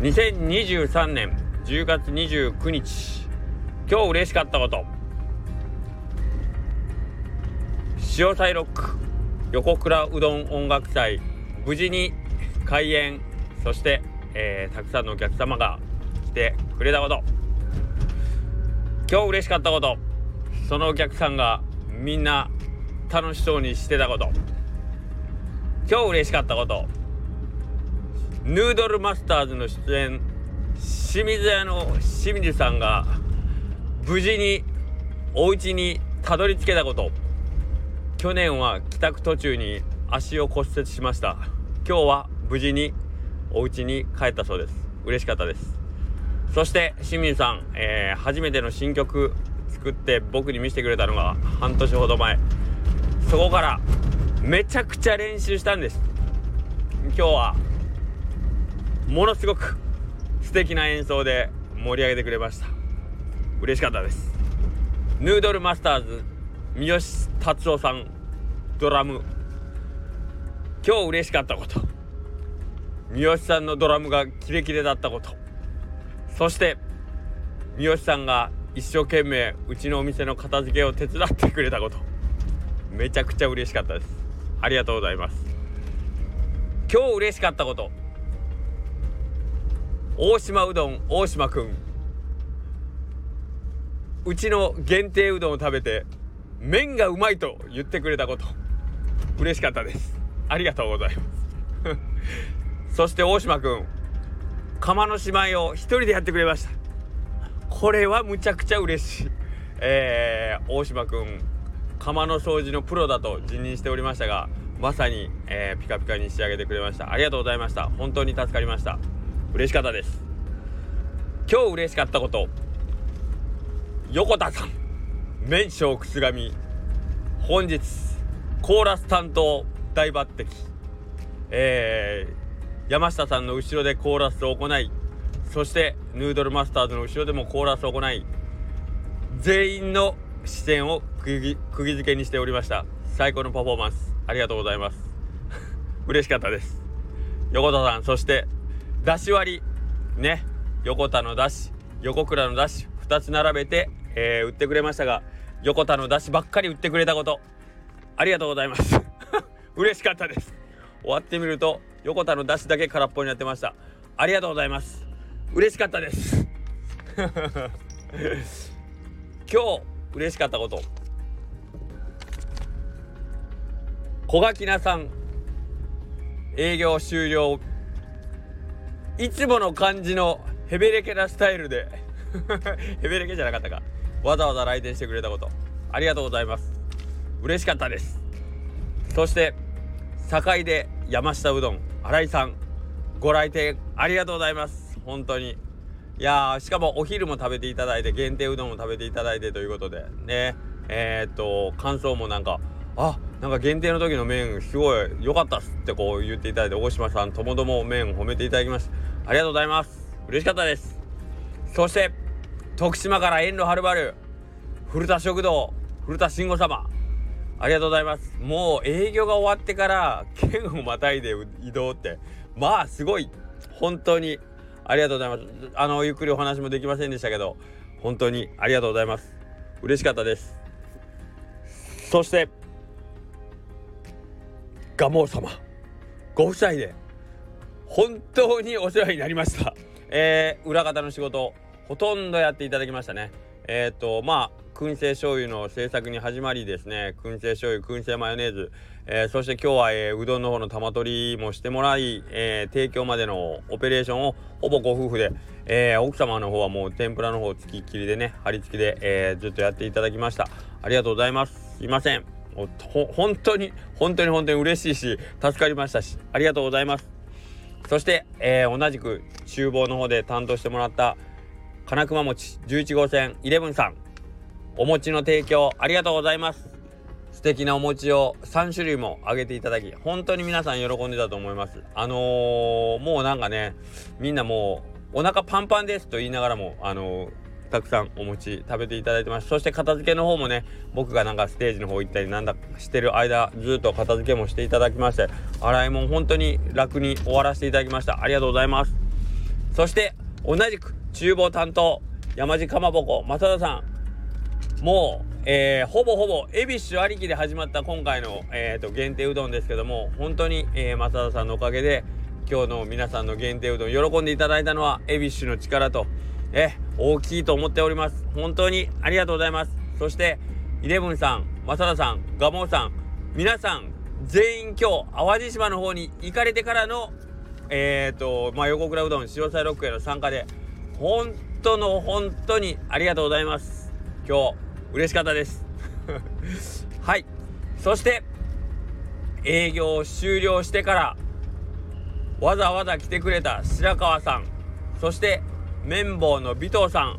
2023年10月29日今日嬉しかったこと。潮祭ロック横倉うどん音楽祭。無事に開演。そして、えー、たくさんのお客様が来てくれたこと。今日嬉しかったこと。そのお客さんがみんな楽しそうにしてたこと。今日嬉しかったこと。ヌードルマスターズの出演清水屋の清水さんが無事にお家にたどり着けたこと。去年は帰宅途中に足を骨折しました。今日は無事にお家に帰ったそうです。嬉しかったです。そして清水さん、えー、初めての新曲作って僕に見せてくれたのが半年ほど前。そこからめちゃくちゃ練習したんです。今日はものすごく素敵な演奏で盛り上げてくれました。嬉しかったです。ヌードルマスターズ三好達夫さんドラム。今日嬉しかったこと。三好さんのドラムがキレキレだったこと。そして三好さんが一生懸命うちのお店の片付けを手伝ってくれたこと。めちゃくちゃ嬉しかったです。ありがとうございます。今日嬉しかったこと。大島うどん大島くん。うちの限定うどんを食べて麺がうまいと言ってくれたこと。嬉しかったです。ありがとうございます。そして大島くん。釜のしまいを一人でやってくれました。これはむちゃくちゃ嬉しい。えー、大島くん。釜の掃除のプロだと辞任しておりましたがまさに、えー、ピカピカに仕上げてくれました。ありがとうございました。本当に助かりました。嬉しかったです。今日嬉しかったこと。横田さん。麺匠くすがみ本日コーラス担当大抜擢。えー、山下さんの後ろでコーラスを行いそしてヌードルマスターズの後ろでもコーラスを行い全員の視線を釘付けにしておりました。最高のパフォーマンス。ありがとうございます。嬉しかったです。横田さんそして出し割り。ね。横田の出し横倉の出し2つ並べて、えー、売ってくれましたが横田の出しばっかり売ってくれたこと。ありがとうございます。嬉しかったです。終わってみると横田の出しだけ空っぽになってました。ありがとうございます。嬉しかったです。今日嬉しかったこと。小垣菜さん営業終了いつもの感じのヘベレケなスタイルで。ヘベレケじゃなかったか。わざわざ来店してくれたこと。ありがとうございます。嬉しかったです。そして堺で山下うどん新井さん。ご来店ありがとうございます。本当に。いやしかもお昼も食べていただいて限定うどんも食べていただいてということでね。えー、っと感想もなんかあなんか限定の時の麺すごい良かったっすってこう言っていただいて大島さんともども麺褒めていただきました。ありがとうございます。嬉しかったです。そして徳島から遠路はるばる古田食堂古田慎吾様。ありがとうございます。もう営業が終わってから県をまたいで移動って。まあすごい。本当にありがとうございます。あのゆっくりお話もできませんでしたけど本当にありがとうございます。嬉しかったです。そして蒲生様。ご夫妻で本当にお世話になりました。えー、裏方の仕事ほとんどやっていただきましたね。えっ、ー、とまあ燻製醤油の製作に始まりですね。燻製醤油燻製マヨネーズ、えー、そして今日は、えー、うどんの方の玉取りもしてもらい、えー、提供までのオペレーションをほぼご夫婦で、え奥様の方はもう天ぷらの方つきっきりでね張り付きで、えずっとやっていただきました。ありがとうございます。すいません。本当に本当に本当に嬉しいし助かりましたしありがとうございます。そして、えー、同じく厨房の方で担当してもらった金熊餅11号線イレブンさん。お餅の提供ありがとうございます。素敵なお餅を3種類もあげていただき本当に皆さん喜んでたと思います。あのー、もうなんかねみんなもうお腹パンパンですと言いながらもあのーたくさんお餅食べていただいてます。そして片付けの方もね僕がなんかステージの方行ったりなんだしてる間ずっと片付けもしていただきまして洗い物本当に楽に終わらせていただきました。ありがとうございます。そして同じく厨房担当山地かまぼこ正田さん。もう、えー、ほぼほぼ恵比寿ありきで始まった今回の、えーと、限定うどんですけども本当に、えー、正田さんのおかげで今日の皆さんの限定うどん喜んでいただいたのは恵比寿の力とえ大きいと思っております。本当にありがとうございます。そしてイレブンさん正田さんガモさん皆さん全員今日淡路島の方に行かれてからのえっ、ー、とまあ横倉うどん潮騒ロックへの参加で本当の本当にありがとうございます。今日嬉しかったです。はい。そして営業終了してからわざわざ来てくれた白川さん。そして綿棒の尾藤さん。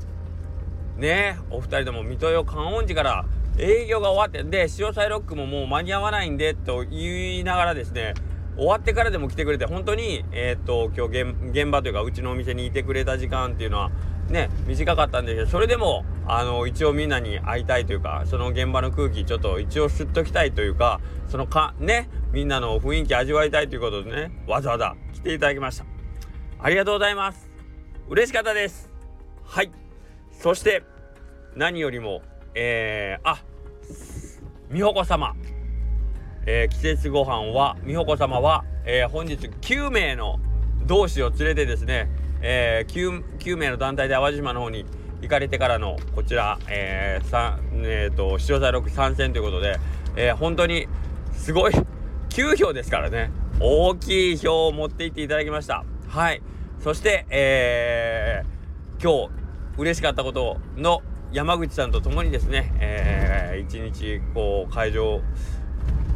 ねお二人とも水戸よ観音寺から営業が終わってで潮騒ロックももう間に合わないんでと言いながらですね終わってからでも来てくれて本当にえっ、と今日現場というかうちのお店にいてくれた時間っていうのはね短かったんですけどそれでもあの一応みんなに会いたいというかその現場の空気ちょっと一応吸っときたいというかそのかねみんなの雰囲気味わいたいということでねわざわざ来ていただきました。ありがとうございます。嬉しかったです。はい。そして何よりもえー、あ美穂子様。えー、季節ご飯は美穂子様は、えー、本日9名の同志を連れてですね、えー、9, 9名の団体で淡路島の方に行かれてからのこちら、えーえーと、視聴者6参戦ということで、えー、本当にすごい9票ですからね。大きい票を持っていっていただきました。はい。そして、えー、今日嬉しかったことの山口さんと共にですね、えー、一日こう会場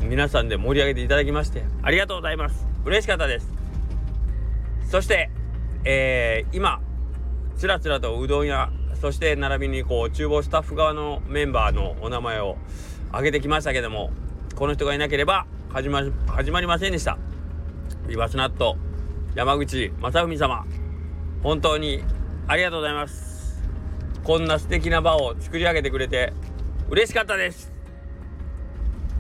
皆さんで盛り上げていただきましてありがとうございます。嬉しかったです。そしてえー、今つらつらとうどん屋そして並びにこう厨房スタッフ側のメンバーのお名前を挙げてきましたけどもこの人がいなければ始ま始まりませんでした。ビバスナット山口正文様。本当にありがとうございます。こんな素敵な場を作り上げてくれて嬉しかったです。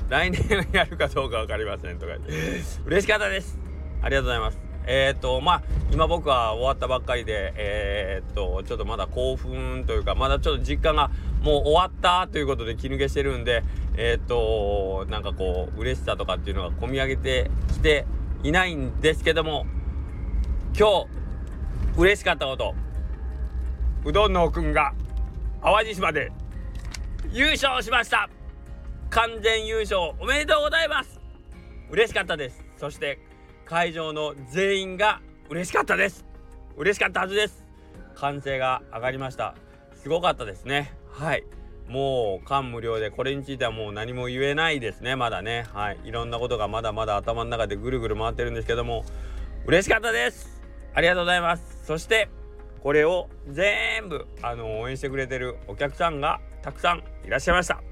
来年やるかどうか分かりませんとか。嬉しかったです。ありがとうございます。えっ、とまあ今僕は終わったばっかりでえっ、とちょっとまだ興奮というかまだちょっと実感がもう終わったということで気抜けしてるんでえっ、となんかこう嬉しさとかっていうのが込み上げてきていないんですけども今日嬉しかったこと。うどんのくんが淡路島で優勝しました。完全優勝おめでとうございます。嬉しかったです。そして会場の全員が嬉しかったです。嬉しかったはずです。歓声が上がりました。すごかったですね。はい。もう感無量でこれについてはもう何も言えないですね。まだね。はい。いろんなことがまだまだ頭の中でぐるぐる回ってるんですけども嬉しかったです。ありがとうございます。そしてこれを全部あの応援してくれてるお客さんがたくさんいらっしゃいました。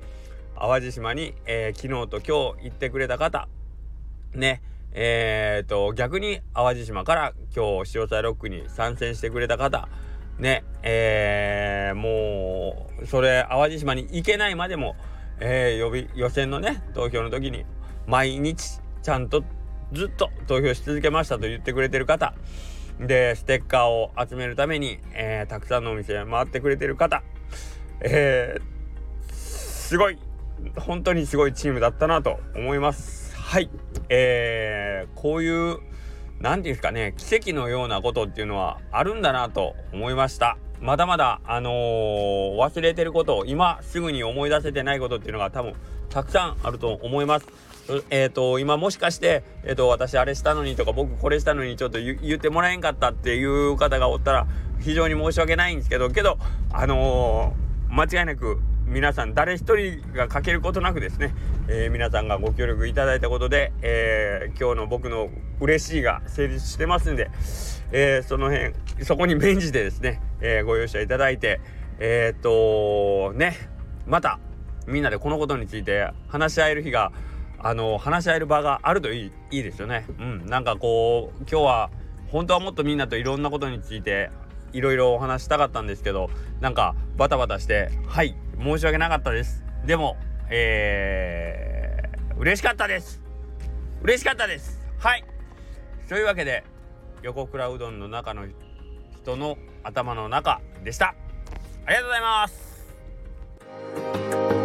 淡路島に、えー、昨日と今日行ってくれた方。ねえー、と、逆に淡路島から今日、塩菜ロックに参戦してくれた方、ね、えー、もう、それ、淡路島に行けないまでも、えー、予備、予選のね、投票の時に、毎日、ちゃんとずっと投票し続けましたと言ってくれてる方、で、ステッカーを集めるために、えー、たくさんのお店回ってくれてる方、えー、すごい、本当にすごいチームだったなと思います。はい、えー、こういう何て言うんですかね奇跡のようなことっていうのはあるんだなと思いました。まだまだあのー、忘れてることを今すぐに思い出せてないことっていうのが多分たくさんあると思います。えっ、ー、と今もしかしてえっ、ー、と私あれしたのにとか僕これしたのにちょっと言ってもらえんかったっていう方がおったら非常に申し訳ないんですけどけどあの間違いなく皆さん誰一人が欠けることなくですね、えー、皆さんがご協力いただいたことで、えー、今日の僕の嬉しいが成立してますんで、えー、その辺そこに免じてですね、えご容赦いただいてえっとねまたみんなでこのことについて話し合える日があの話し合える場があるといいいいですよね。うん、なんかこう今日は本当はもっとみんなといろんなことについていろいろお話したかったんですけどなんかバタバタしてはい申し訳なかったです。でもえー、嬉しかったです。嬉しかったです。はい。というわけで横倉うどんの中の人の頭の中でした。ありがとうございます。